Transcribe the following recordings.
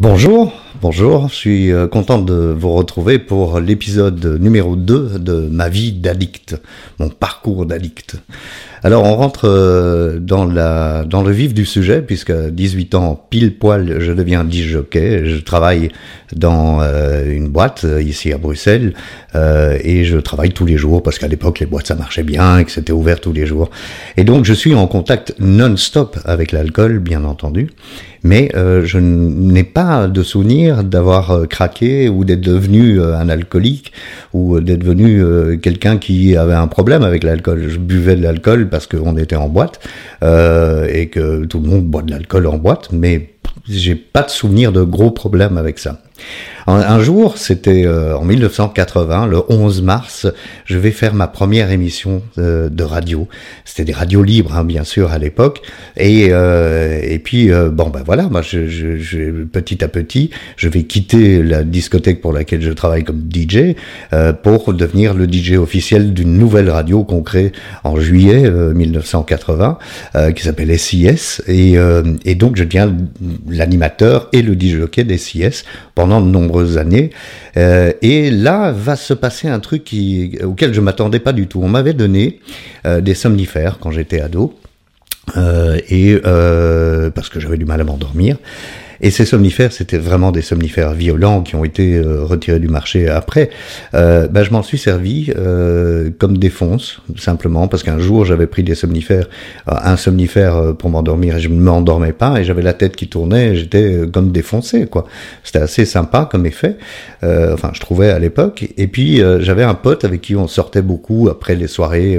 Bonjour, bonjour, je suis euh, content de vous retrouver pour l'épisode numéro 2 de ma vie d'addict, mon parcours d'addict. Alors on rentre euh, dans, le vif du sujet, puisque à 18 ans, pile poil, je deviens disjockey, je travaille dans euh, une boîte ici à Bruxelles, et je travaille tous les jours, parce qu'à l'époque les boîtes ça marchait bien, et que c'était ouvert tous les jours. Et donc je suis en contact non-stop avec l'alcool, bien entendu, mais euh, je n'ai pas de souvenir d'avoir euh, craqué ou d'être devenu euh, un alcoolique ou d'être devenu quelqu'un qui avait un problème avec l'alcool. Je buvais de l'alcool parce qu'on était en boîte et que tout le monde boit de l'alcool en boîte, mais j'ai pas de souvenir de gros problèmes avec ça. Un, jour, c'était euh, en 1980, le 11 mars, je vais faire ma première émission euh, de radio. C'était des radios libres, hein, bien sûr, à l'époque. Et, euh, puis, bon, ben voilà, petit à petit, je vais quitter la discothèque pour laquelle je travaille comme DJ pour devenir le DJ officiel d'une nouvelle radio qu'on crée en juillet 1980, qui s'appelle SIS. Et, donc, je deviens l'animateur et le DJ des SIS pendant de années. Euh, et là va se passer un truc auquel je m'attendais pas du tout. On m'avait donné euh, des somnifères quand j'étais ado. Euh, et parce que j'avais du mal à m'endormir. Et ces somnifères, c'était vraiment des somnifères violents qui ont été euh, retirés du marché après. Euh, ben, je m'en suis servi euh, comme défonce, simplement, parce qu'un jour, j'avais pris des somnifères, euh, un somnifère euh, pour m'endormir, et je ne m'endormais pas, et j'avais la tête qui tournait, j'étais comme défoncé, quoi. C'était assez sympa comme effet, enfin, je trouvais à l'époque. Et puis, j'avais un pote avec qui on sortait beaucoup, après les soirées,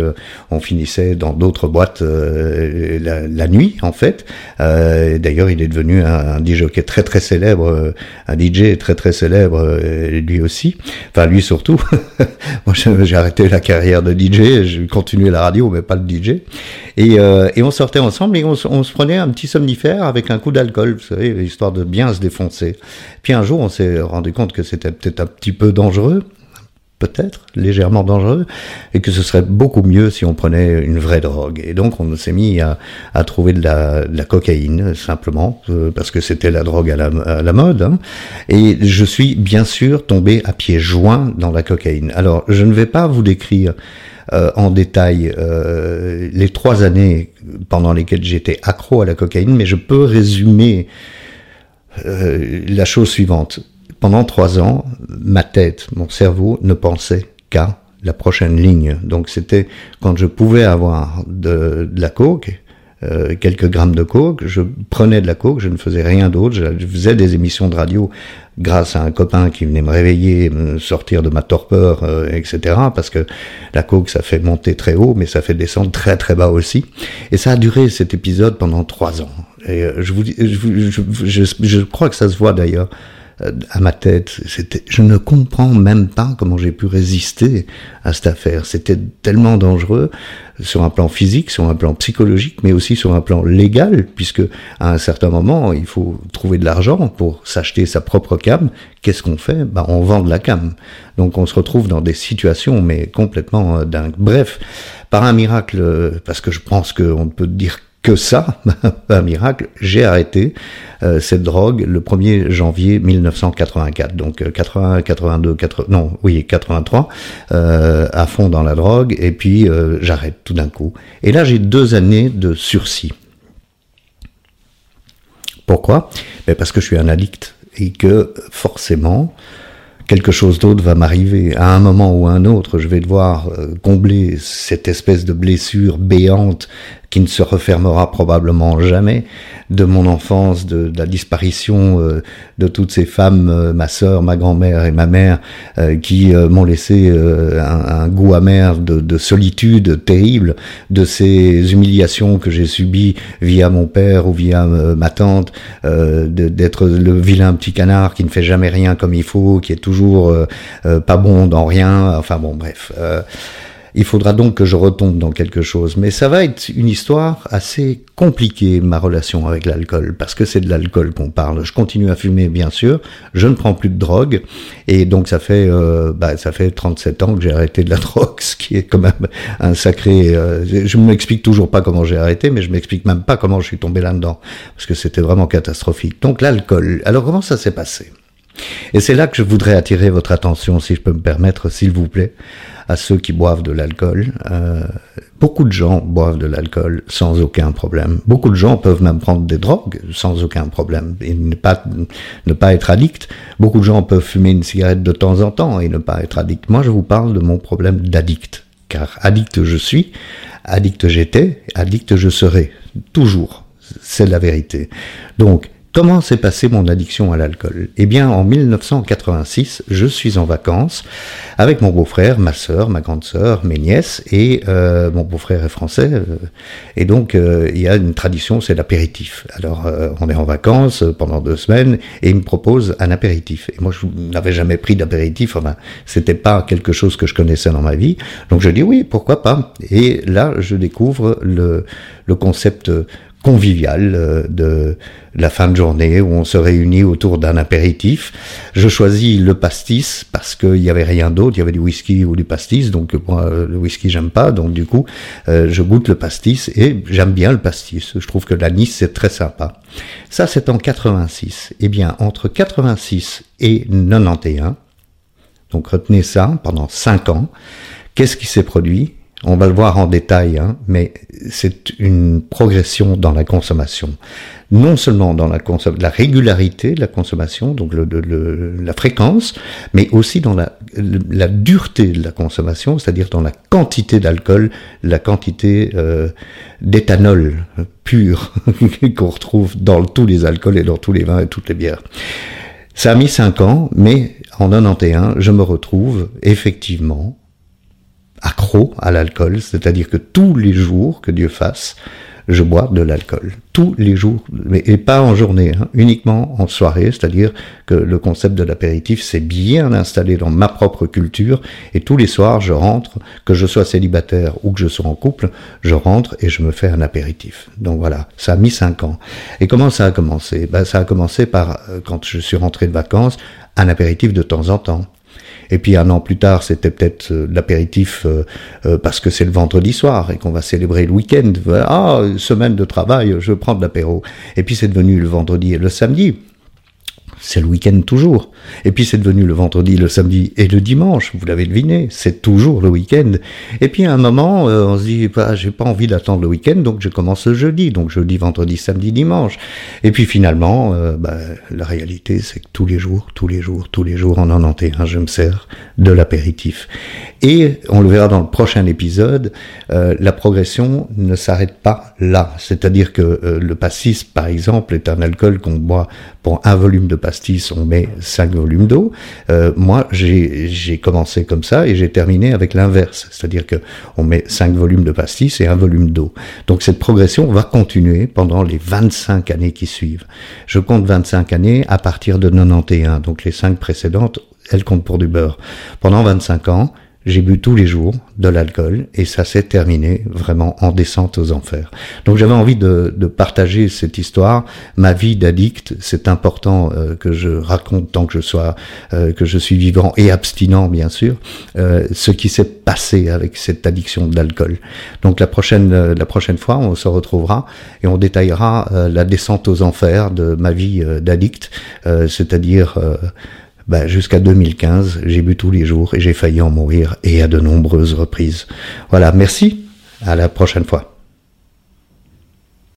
on finissait dans d'autres boîtes la, la, nuit, en fait. D'ailleurs, il est devenu un, un DJ qui est très très célèbre, euh, un DJ très très célèbre, euh, lui aussi. Enfin, lui surtout. Moi, j'ai arrêté la carrière de DJ, j'ai continué la radio, mais pas le DJ. Et, euh, et on sortait ensemble et on, on, se prenait un petit somnifère avec un coup d'alcool, vous savez, histoire de bien se défoncer. Puis un jour, on s'est rendu compte que c'était peut-être un petit peu dangereux peut-être légèrement dangereux, et que ce serait beaucoup mieux si on prenait une vraie drogue. Et donc on s'est mis à, à, trouver de la, de la cocaïne, simplement, euh, parce que c'était la drogue à la, à la mode. Hein. Et je suis bien sûr tombé à pieds joints dans la cocaïne. Alors je ne vais pas vous décrire euh, en détail euh, les trois années pendant lesquelles j'étais accro à la cocaïne, mais je peux résumer euh, la chose suivante pendant trois ans, ma tête, mon cerveau ne pensait qu'à la prochaine ligne. Donc c'était quand je pouvais avoir de, la coke, euh, quelques grammes de coke, je prenais de la coke, je ne faisais rien d'autre, je faisais des émissions de radio grâce à un copain qui venait me réveiller, me sortir de ma torpeur, euh, etc. Parce que la coke, ça fait monter très haut, mais ça fait descendre très très bas aussi. Et ça a duré cet épisode pendant trois ans. Et euh, je vous, je, je, je, crois que ça se voit d'ailleurs à ma tête. C'était, je ne comprends même pas comment j'ai pu résister à cette affaire. C'était tellement dangereux sur un plan physique, sur un plan psychologique, mais aussi sur un plan légal, puisque à un certain moment, il faut trouver de l'argent pour s'acheter sa propre cam. Qu'est-ce qu'on fait? Bah, on vend de la cam. Donc on se retrouve dans des situations, mais complètement euh, dingues. Bref, par un miracle, parce que je pense qu'on ne peut dire que ça, un miracle, j'ai arrêté euh, cette drogue le 1er janvier 1984. Donc 80, 82, 80, non, oui, 83, euh, à fond dans la drogue, et puis euh, j'arrête tout d'un coup. Et là, j'ai deux années de sursis. Pourquoi? Ben Parce que je suis un addict et que forcément, quelque chose d'autre va m'arriver. À un moment ou à un autre, je vais devoir combler cette espèce de blessure béante qui ne se refermera probablement jamais de mon enfance, de, la disparition euh, de toutes ces femmes, euh, ma sœur, ma grand-mère et ma mère, qui m'ont laissé un, goût amer de, solitude terrible, de ces humiliations que j'ai subies via mon père ou via ma tante, d'être le vilain petit canard qui ne fait jamais rien comme il faut, qui est toujours euh, euh, pas bon dans rien. Enfin bon, bref. Il faudra donc que je retombe dans quelque chose. Mais ça va être une histoire assez compliquée, ma relation avec l'alcool, parce que c'est de l'alcool qu'on parle. Je continue à fumer, bien sûr. Je ne prends plus de drogue. Et donc, ça fait, euh, bah, ça fait 37 ans que j'ai arrêté de la drogue, ce qui est quand même un sacré... Euh, je ne m'explique toujours pas comment j'ai arrêté, mais je m'explique même pas comment je suis tombé là-dedans. Parce que c'était vraiment catastrophique. Donc, l'alcool. Alors, comment ça s'est passé? Et c'est là que je voudrais attirer votre attention, si je peux me permettre, s'il vous plaît, à ceux qui boivent de l'alcool. Euh, beaucoup de gens boivent de l'alcool sans aucun problème. Beaucoup de gens peuvent même prendre des drogues sans aucun problème et ne pas, ne pas être addict. Beaucoup de gens peuvent fumer une cigarette de temps en temps et ne pas être addict. Moi, je vous parle de mon problème d'addict. Car addict je suis, addict j'étais, addict je serai. Toujours. C'est la vérité. Donc, Comment s'est passée mon addiction à l'alcool? Eh bien, en 1986, je suis en vacances avec mon beau-frère, ma sœur, ma grande sœur, mes nièces, et euh, mon beau-frère est français, euh, et donc euh, il y a une tradition, c'est l'apéritif. Alors, on est en vacances pendant deux semaines, et il me propose un apéritif. Et moi, je n'avais jamais pris d'apéritif, enfin, c'était pas quelque chose que je connaissais dans ma vie, donc je dis oui, pourquoi pas? Et là, je découvre le, le concept convivial euh, de la fin de journée où on se réunit autour d'un apéritif. Je choisis le pastis parce qu'il n'y avait rien d'autre, il y avait du whisky ou du pastis, donc moi le whisky j'aime pas, donc du coup euh, je goûte le pastis et j'aime bien le pastis. Je trouve que la Nice c'est très sympa. Ça c'est en 86. Eh bien entre 86 et 91, donc retenez ça pendant 5 ans, qu'est-ce qui s'est produit? On va le voir en détail, hein, mais c'est une progression dans la consommation. Non seulement dans la, la régularité de la consommation, donc le, la fréquence, mais aussi dans la, la dureté de la consommation, c'est-à-dire dans la quantité d'alcool, la quantité euh, d'éthanol pur qu'on retrouve dans tous les alcools et dans tous les vins et toutes les bières. Ça a mis cinq ans, mais en 91, je me retrouve effectivement accro à l'alcool, c'est-à-dire que tous les jours que Dieu fasse, je bois de l'alcool. Tous les jours, mais, et pas en journée, hein, uniquement en soirée, c'est-à-dire que le concept de l'apéritif s'est bien installé dans ma propre culture, et tous les soirs, je rentre, que je sois célibataire ou que je sois en couple, je rentre et je me fais un apéritif. Donc voilà, ça a mis cinq ans. Et comment ça a commencé? Ben, Ça a commencé par, euh, quand je suis rentré de vacances, un apéritif de temps en temps. Et puis un an plus tard, c'était peut-être euh, l'apéritif euh, euh, parce que c'est le vendredi soir et qu'on va célébrer le week-end. Ah, semaine de travail, je prends de l'apéro. Et puis c'est devenu le vendredi et le samedi c'est le week-end toujours. Et puis c'est devenu le vendredi, le samedi et le dimanche, vous l'avez deviné, c'est toujours le week-end. Et puis à un moment, euh, on se dit, bah, j'ai pas envie d'attendre le week-end, donc je commence le jeudi, donc jeudi, vendredi, samedi, dimanche. Et puis finalement, euh, bah, la réalité, c'est que tous les jours, tous les jours, tous les jours, en 91, je me sers de l'apéritif. Et on le verra dans le prochain épisode, euh, la progression ne s'arrête pas là. C'est-à-dire que le pastis, par exemple, est un alcool qu'on boit pour un volume de pastis, on met 5 volumes d'eau. Euh, moi, j'ai commencé comme ça et j'ai terminé avec l'inverse, c'est-à-dire que on met 5 volumes de pastis et un volume d'eau. Donc cette progression va continuer pendant les 25 années qui suivent. Je compte 25 années à partir de 91, donc les 5 précédentes, elles comptent pour du beurre. Pendant 25 ans, j'ai bu tous les jours de l'alcool et ça s'est terminé vraiment en descente aux enfers. Donc j'avais envie de, partager cette histoire, ma vie d'addict. C'est important euh, que je raconte tant que je sois, euh, que je suis vivant et abstinent bien sûr, euh, ce qui s'est passé avec cette addiction de l'alcool. Donc la prochaine, la prochaine fois, on se retrouvera et on détaillera la descente aux enfers de ma vie d'addict, c'est-à-dire bah, jusqu'à 2015, j'ai bu tous les jours et j'ai failli en mourir et à de nombreuses reprises. Voilà, merci, à la prochaine fois.